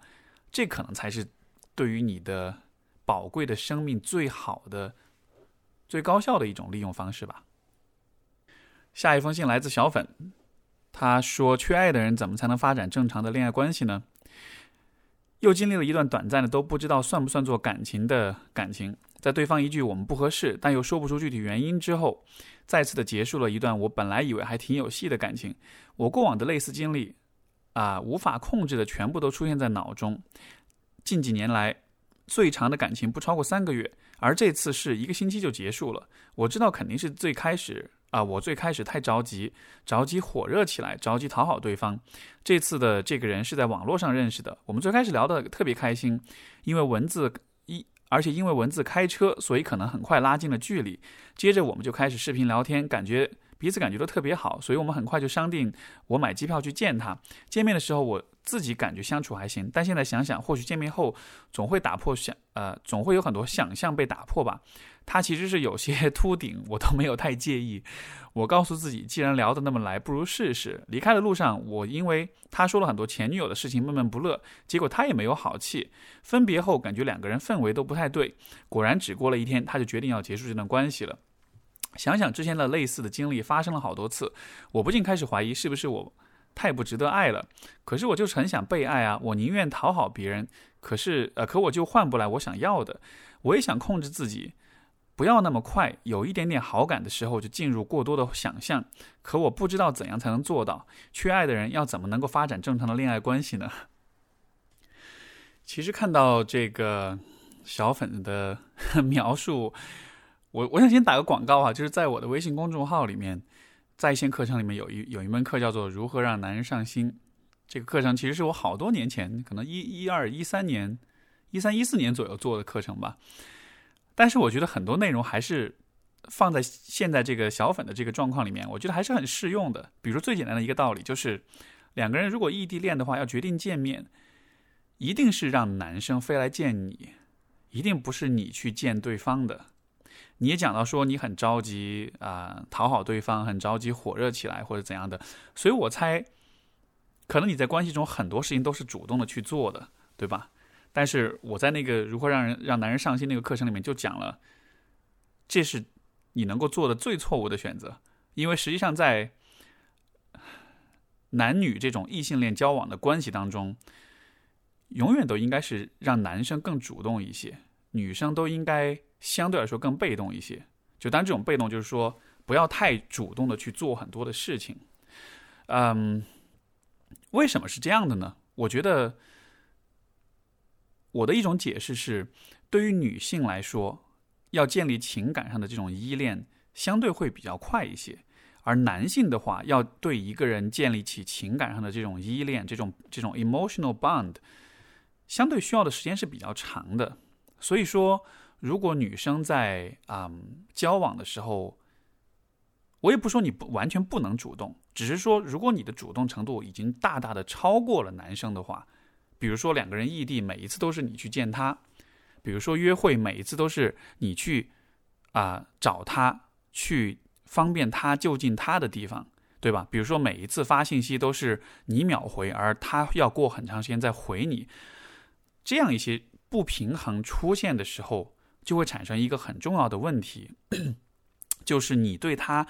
这可能才是对于你的宝贵的生命最好的、最高效的一种利用方式吧。下一封信来自小粉，他说：“缺爱的人怎么才能发展正常的恋爱关系呢？”又经历了一段短暂的都不知道算不算做感情的感情，在对方一句“我们不合适”，但又说不出具体原因之后，再次的结束了一段我本来以为还挺有戏的感情。我过往的类似经历，啊，无法控制的全部都出现在脑中。近几年来，最长的感情不超过三个月，而这次是一个星期就结束了。我知道肯定是最开始。啊，我最开始太着急，着急火热起来，着急讨好对方。这次的这个人是在网络上认识的，我们最开始聊得特别开心，因为文字一，而且因为文字开车，所以可能很快拉近了距离。接着我们就开始视频聊天，感觉彼此感觉都特别好，所以我们很快就商定我买机票去见他。见面的时候我自己感觉相处还行，但现在想想，或许见面后总会打破想，呃，总会有很多想象被打破吧。他其实是有些 *laughs* 秃顶，我都没有太介意。我告诉自己，既然聊得那么来，不如试试。离开的路上，我因为他说了很多前女友的事情，闷闷不乐。结果他也没有好气。分别后，感觉两个人氛围都不太对。果然，只过了一天，他就决定要结束这段关系了。想想之前的类似的经历发生了好多次，我不禁开始怀疑，是不是我太不值得爱了？可是我就是很想被爱啊！我宁愿讨好别人，可是呃，可我就换不来我想要的。我也想控制自己。不要那么快，有一点点好感的时候就进入过多的想象。可我不知道怎样才能做到。缺爱的人要怎么能够发展正常的恋爱关系呢？*laughs* 其实看到这个小粉的 *laughs* 描述，我我想先打个广告啊，就是在我的微信公众号里面，在线课程里面有一有一门课叫做《如何让男人上心》。这个课程其实是我好多年前，可能一一二一三年、一三一四年左右做的课程吧。但是我觉得很多内容还是放在现在这个小粉的这个状况里面，我觉得还是很适用的。比如最简单的一个道理就是，两个人如果异地恋的话，要决定见面，一定是让男生飞来见你，一定不是你去见对方的。你也讲到说你很着急啊，讨好对方，很着急火热起来或者怎样的，所以我猜，可能你在关系中很多事情都是主动的去做的，对吧？但是我在那个如何让人让男人上心那个课程里面就讲了，这是你能够做的最错误的选择，因为实际上在男女这种异性恋交往的关系当中，永远都应该是让男生更主动一些，女生都应该相对来说更被动一些。就当这种被动，就是说不要太主动的去做很多的事情。嗯，为什么是这样的呢？我觉得。我的一种解释是，对于女性来说，要建立情感上的这种依恋，相对会比较快一些；而男性的话，要对一个人建立起情感上的这种依恋，这种这种 emotional bond，相对需要的时间是比较长的。所以说，如果女生在啊交往的时候，我也不说你不完全不能主动，只是说如果你的主动程度已经大大的超过了男生的话，比如说两个人异地，每一次都是你去见他，比如说约会，每一次都是你去啊、找他，去方便他就近他的地方，对吧？比如说每一次发信息都是你秒回，而他要过很长时间再回你，这样一些不平衡出现的时候，就会产生一个很重要的问题，*clears throat* 就是你对他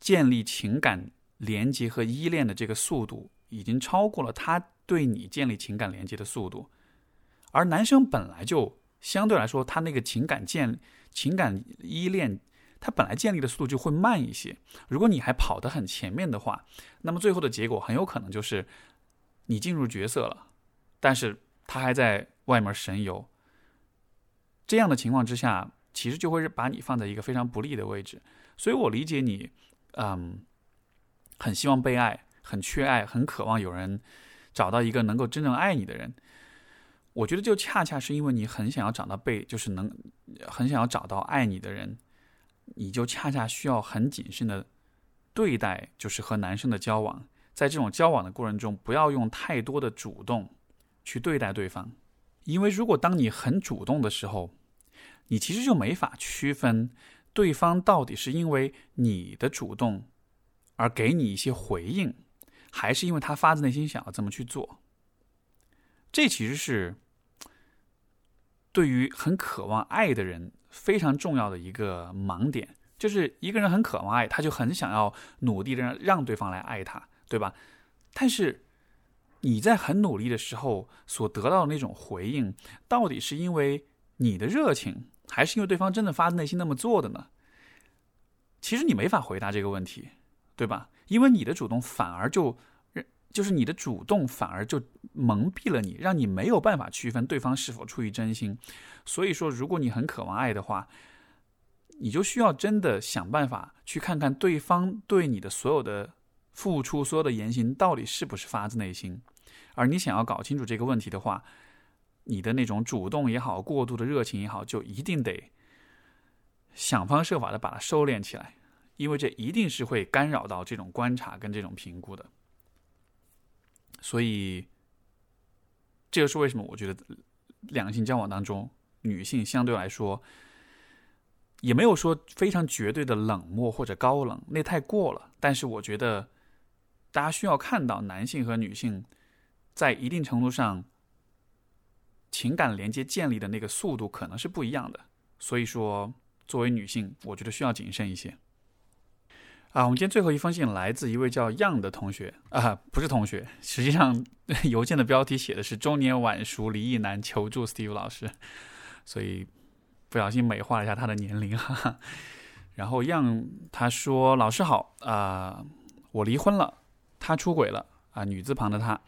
建立情感连接和依恋的这个速度，已经超过了他对你建立情感连接的速度。而男生本来就相对来说，他那个情感建情感依恋，他本来建立的速度就会慢一些。如果你还跑得很前面的话，那么最后的结果很有可能就是你进入角色了，但是他还在外面神游。这样的情况之下，其实就会把你放在一个非常不利的位置。所以我理解你，嗯，很希望被爱，很缺爱，很渴望有人找到一个能够真正爱你的人。我觉得就恰恰是因为你很想要找到被，就是能很想要找到爱你的人，你就恰恰需要很谨慎的对待，就是和男生的交往。在这种交往的过程中，不要用太多的主动去对待对方，因为如果当你很主动的时候，你其实就没法区分对方到底是因为你的主动而给你一些回应，还是因为他发自内心想要这么去做。这其实是对于很渴望爱的人非常重要的一个盲点，就是一个人很渴望爱，他就很想要努力的让让对方来爱他，对吧？但是你在很努力的时候所得到的那种回应，到底是因为你的热情，还是因为对方真的发自内心那么做的呢？其实你没法回答这个问题，对吧？因为你的主动反而就。就是你的主动反而就蒙蔽了你，让你没有办法区分对方是否出于真心。所以说，如果你很渴望爱的话，你就需要真的想办法去看看对方对你的所有的付出、所有的言行到底是不是发自内心。而你想要搞清楚这个问题的话，你的那种主动也好、过度的热情也好，就一定得想方设法的把它收敛起来，因为这一定是会干扰到这种观察跟这种评估的。所以，这就是为什么我觉得两性交往当中，女性相对来说也没有说非常绝对的冷漠或者高冷，那太过了。但是我觉得大家需要看到，男性和女性在一定程度上情感连接建立的那个速度可能是不一样的。所以说，作为女性，我觉得需要谨慎一些。啊，我们今天最后一封信来自一位叫样的同学啊，不是同学，实际上 *laughs* 邮件的标题写的是“中年晚熟离异男求助 Steve 老师”，所以不小心美化了一下他的年龄哈哈。然后样他说：“老师好啊、我离婚了，他出轨了啊，女字旁的他，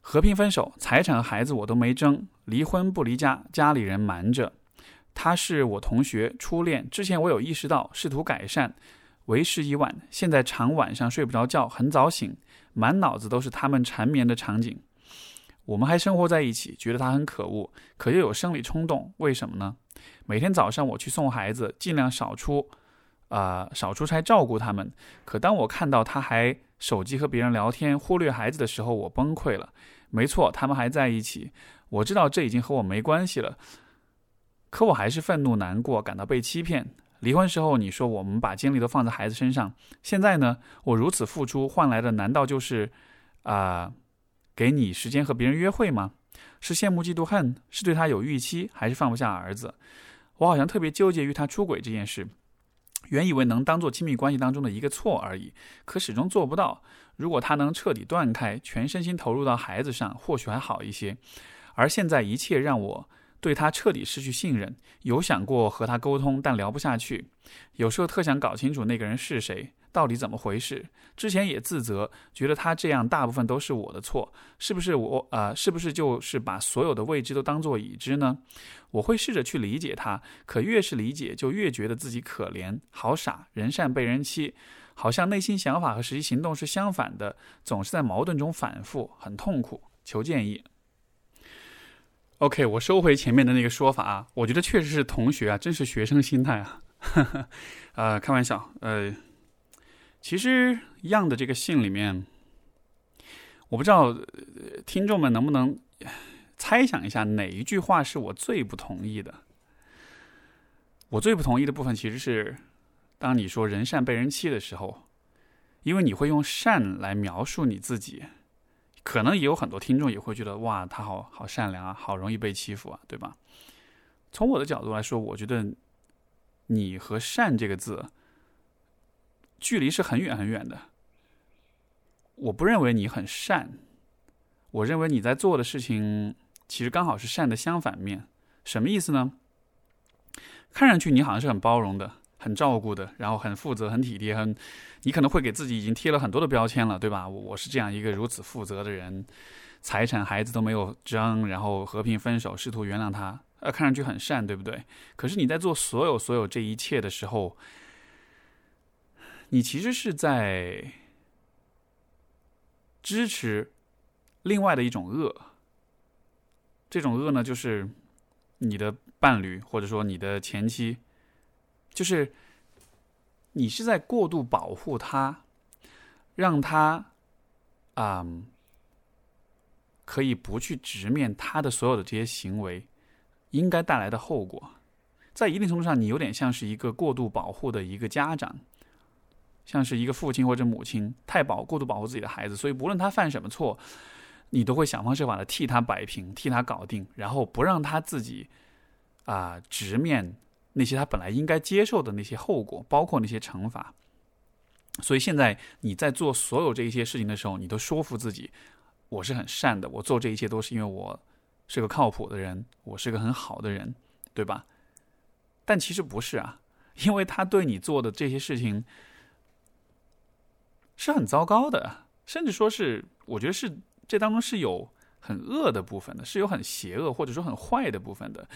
和平分手，财产和孩子我都没争，离婚不离家，家里人瞒着。他是我同学初恋，之前我有意识到，试图改善。”为时已晚，现在常晚上睡不着觉，很早醒，满脑子都是他们缠绵的场景。我们还生活在一起，觉得他很可恶，可又有生理冲动，为什么呢？每天早上我去送孩子，尽量少出，啊、少出差照顾他们。可当我看到他还手机和别人聊天，忽略孩子的时候，我崩溃了。没错，他们还在一起，我知道这已经和我没关系了，可我还是愤怒、难过，感到被欺骗。离婚时候你说我们把精力都放在孩子身上，现在呢，我如此付出换来的难道就是，啊、给你时间和别人约会吗？是羡慕嫉妒恨，是对他有预期，还是放不下儿子？我好像特别纠结于他出轨这件事，原以为能当做亲密关系当中的一个错而已，可始终做不到。如果他能彻底断开，全身心投入到孩子上，或许还好一些。而现在一切让我。对他彻底失去信任，有想过和他沟通，但聊不下去。有时候特想搞清楚那个人是谁，到底怎么回事。之前也自责，觉得他这样大部分都是我的错，是不是我啊、是不是就是把所有的未知都当做已知呢？我会试着去理解他，可越是理解，就越觉得自己可怜，好傻，人善被人欺，好像内心想法和实际行动是相反的，总是在矛盾中反复，很痛苦。求建议。OK，我收回前面的那个说法啊，我觉得确实是同学啊，真是学生心态啊。*laughs* 呃，开玩笑，呃，其实样的这个信里面，我不知道听众们能不能猜想一下哪一句话是我最不同意的。我最不同意的部分其实是，当你说人善被人欺的时候，因为你会用善来描述你自己。可能也有很多听众也会觉得，哇，他好好善良啊，好容易被欺负啊，对吧？从我的角度来说，我觉得你和善这个字距离是很远很远的。我不认为你很善，我认为你在做的事情其实刚好是善的相反面。什么意思呢？看上去你好像是很包容的。很照顾的，然后很负责、很体贴，很，你可能会给自己已经贴了很多的标签了，对吧？我我是这样一个如此负责的人，财产、孩子都没有争，然后和平分手，试图原谅他，呃，看上去很善，对不对？可是你在做所有所有这一切的时候，你其实是在支持另外的一种恶，这种恶呢，就是你的伴侣或者说你的前妻。就是你是在过度保护他，让他啊可以不去直面他的所有的这些行为应该带来的后果。在一定程度上，你有点像是一个过度保护的一个家长，像是一个父亲或者母亲太保过度保护自己的孩子，所以不论他犯什么错，你都会想方设法的替他摆平、替他搞定，然后不让他自己啊直面。那些他本来应该接受的那些后果，包括那些惩罚。所以现在你在做所有这一些事情的时候，你都说服自己，我是很善的，我做这一切都是因为我是个靠谱的人，我是个很好的人，对吧？但其实不是啊，因为他对你做的这些事情是很糟糕的，甚至说是我觉得是这当中是有很恶的部分的，是有很邪恶或者说很坏的部分的。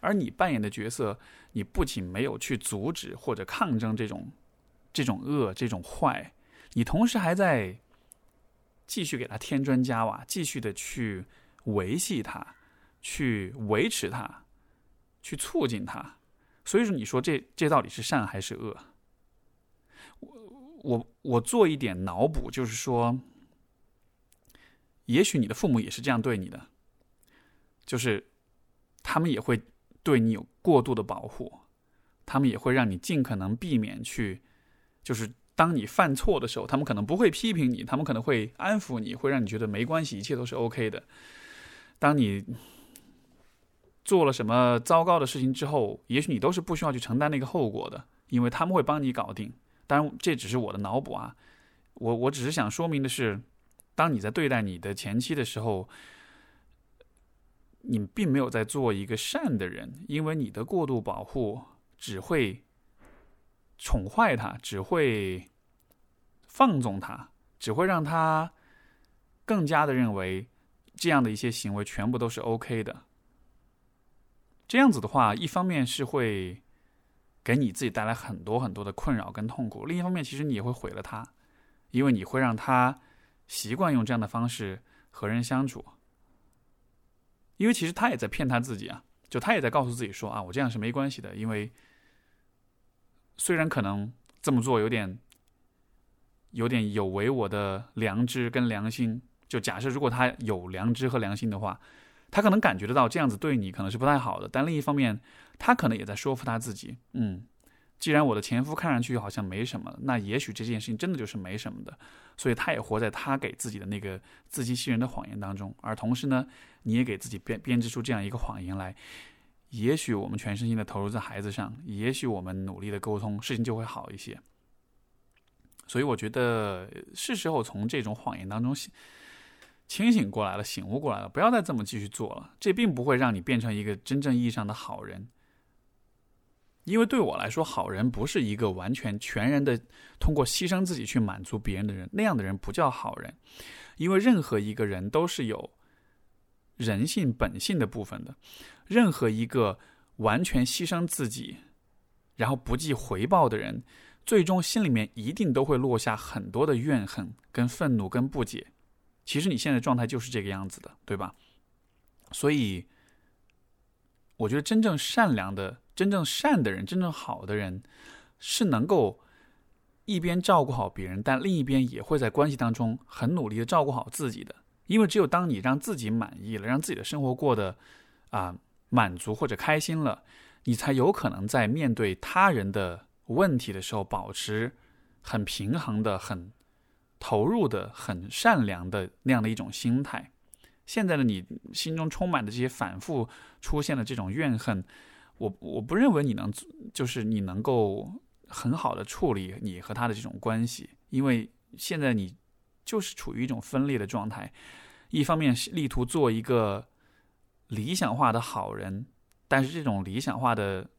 而你扮演的角色，你不仅没有去阻止或者抗争这种这种恶、这种坏，你同时还在继续给他添砖加瓦，继续的去维系他，去维持他，去促进他。所以说，你说这这到底是善还是恶？我我做一点脑补，就是说，也许你的父母也是这样对你的，就是他们也会。对你有过度的保护，他们也会让你尽可能避免去，就是当你犯错的时候，他们可能不会批评你，他们可能会安抚你，会让你觉得没关系，一切都是 OK 的。当你做了什么糟糕的事情之后，也许你都是不需要去承担那个后果的，因为他们会帮你搞定。当然，这只是我的脑补啊，我我只是想说明的是，当你在对待你的前妻的时候。你并没有在做一个善的人，因为你的过度保护只会宠坏他，只会放纵他，只会让他更加的认为这样的一些行为全部都是 OK 的。这样子的话，一方面是会给你自己带来很多很多的困扰跟痛苦，另一方面其实你也会毁了他，因为你会让他习惯用这样的方式和人相处。因为其实他也在骗他自己啊，就他也在告诉自己说啊，我这样是没关系的。因为虽然可能这么做有点有点有违我的良知跟良心，就假设如果他有良知和良心的话，他可能感觉得到这样子对你可能是不太好的。但另一方面，他可能也在说服他自己，嗯。既然我的前夫看上去好像没什么，那也许这件事情真的就是没什么的，所以他也活在他给自己的那个自欺欺人的谎言当中。而同时呢，你也给自己编编织出这样一个谎言来，也许我们全身心的投入在孩子上，也许我们努力的沟通，事情就会好一些。所以我觉得是时候从这种谎言当中醒清醒过来了，醒悟过来了，不要再这么继续做了。这并不会让你变成一个真正意义上的好人。因为对我来说，好人不是一个完全全然的通过牺牲自己去满足别人的人，那样的人不叫好人。因为任何一个人都是有人性本性的部分的，任何一个完全牺牲自己，然后不计回报的人，最终心里面一定都会落下很多的怨恨、跟愤怒、跟不解。其实你现在状态就是这个样子的，对吧？所以，我觉得真正善良的。真正善的人，真正好的人，是能够一边照顾好别人，但另一边也会在关系当中很努力的照顾好自己的。因为只有当你让自己满意了，让自己的生活过得啊满足或者开心了，你才有可能在面对他人的问题的时候，保持很平衡的、很投入的、很善良的那样的一种心态。现在的你心中充满的这些反复出现的这种怨恨。我我不认为你能，就是你能够很好的处理你和他的这种关系，因为现在你就是处于一种分裂的状态，一方面是力图做一个理想化的好人，但是这种理想化的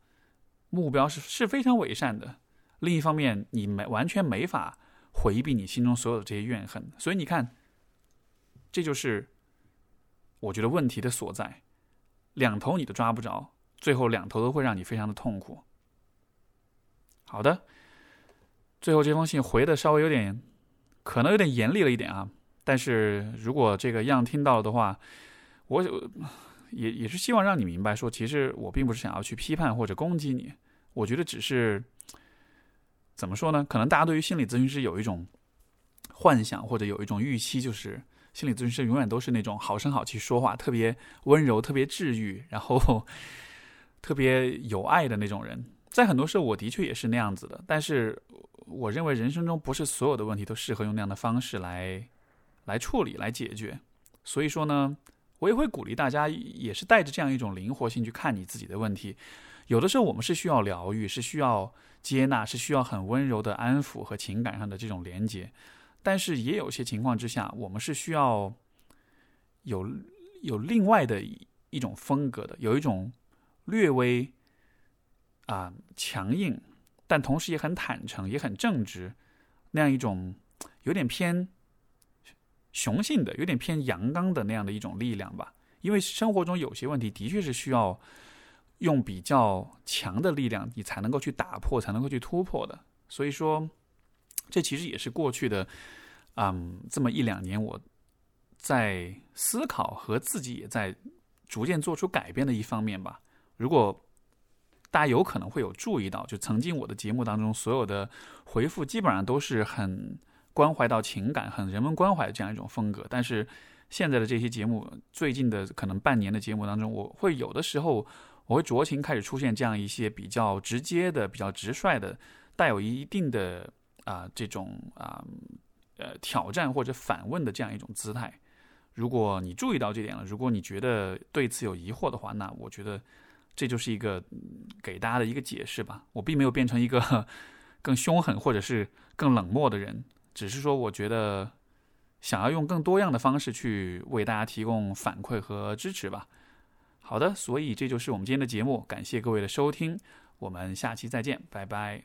目标是是非常伪善的；另一方面，你没完全没法回避你心中所有的这些怨恨，所以你看，这就是我觉得问题的所在，两头你都抓不着。最后两头都会让你非常的痛苦。好的，最后这封信回的稍微有点，可能有点严厉了一点啊。但是如果这个样听到了的话，我也也是希望让你明白，说其实我并不是想要去批判或者攻击你。我觉得只是怎么说呢？可能大家对于心理咨询师有一种幻想或者有一种预期，就是心理咨询师永远都是那种好声好气说话，特别温柔、特别治愈，然后。*laughs* 特别有爱的那种人，在很多时候我的确也是那样子的。但是，我认为人生中不是所有的问题都适合用那样的方式来来处理、来解决。所以说呢，我也会鼓励大家，也是带着这样一种灵活性去看你自己的问题。有的时候我们是需要疗愈，是需要接纳，是需要很温柔的安抚和情感上的这种连接。但是也有些情况之下，我们是需要有有另外的一种风格的，有一种。略微啊强硬，但同时也很坦诚，也很正直，那样一种有点偏雄性的、有点偏阳刚的那样的一种力量吧。因为生活中有些问题的确是需要用比较强的力量，你才能够去打破，才能够去突破的。所以说，这其实也是过去的嗯这么一两年我在思考和自己也在逐渐做出改变的一方面吧。如果大家有可能会有注意到，就曾经我的节目当中所有的回复基本上都是很关怀到情感、很人文关怀的这样一种风格。但是现在的这些节目，最近的可能半年的节目当中，我会有的时候我会酌情开始出现这样一些比较直接的、比较直率的、带有一定的啊这种啊呃挑战或者反问的这样一种姿态。如果你注意到这点了，如果你觉得对此有疑惑的话，那我觉得。这就是一个给大家的一个解释吧。我并没有变成一个更凶狠或者是更冷漠的人，只是说我觉得想要用更多样的方式去为大家提供反馈和支持吧。好的，所以这就是我们今天的节目，感谢各位的收听，我们下期再见，拜拜。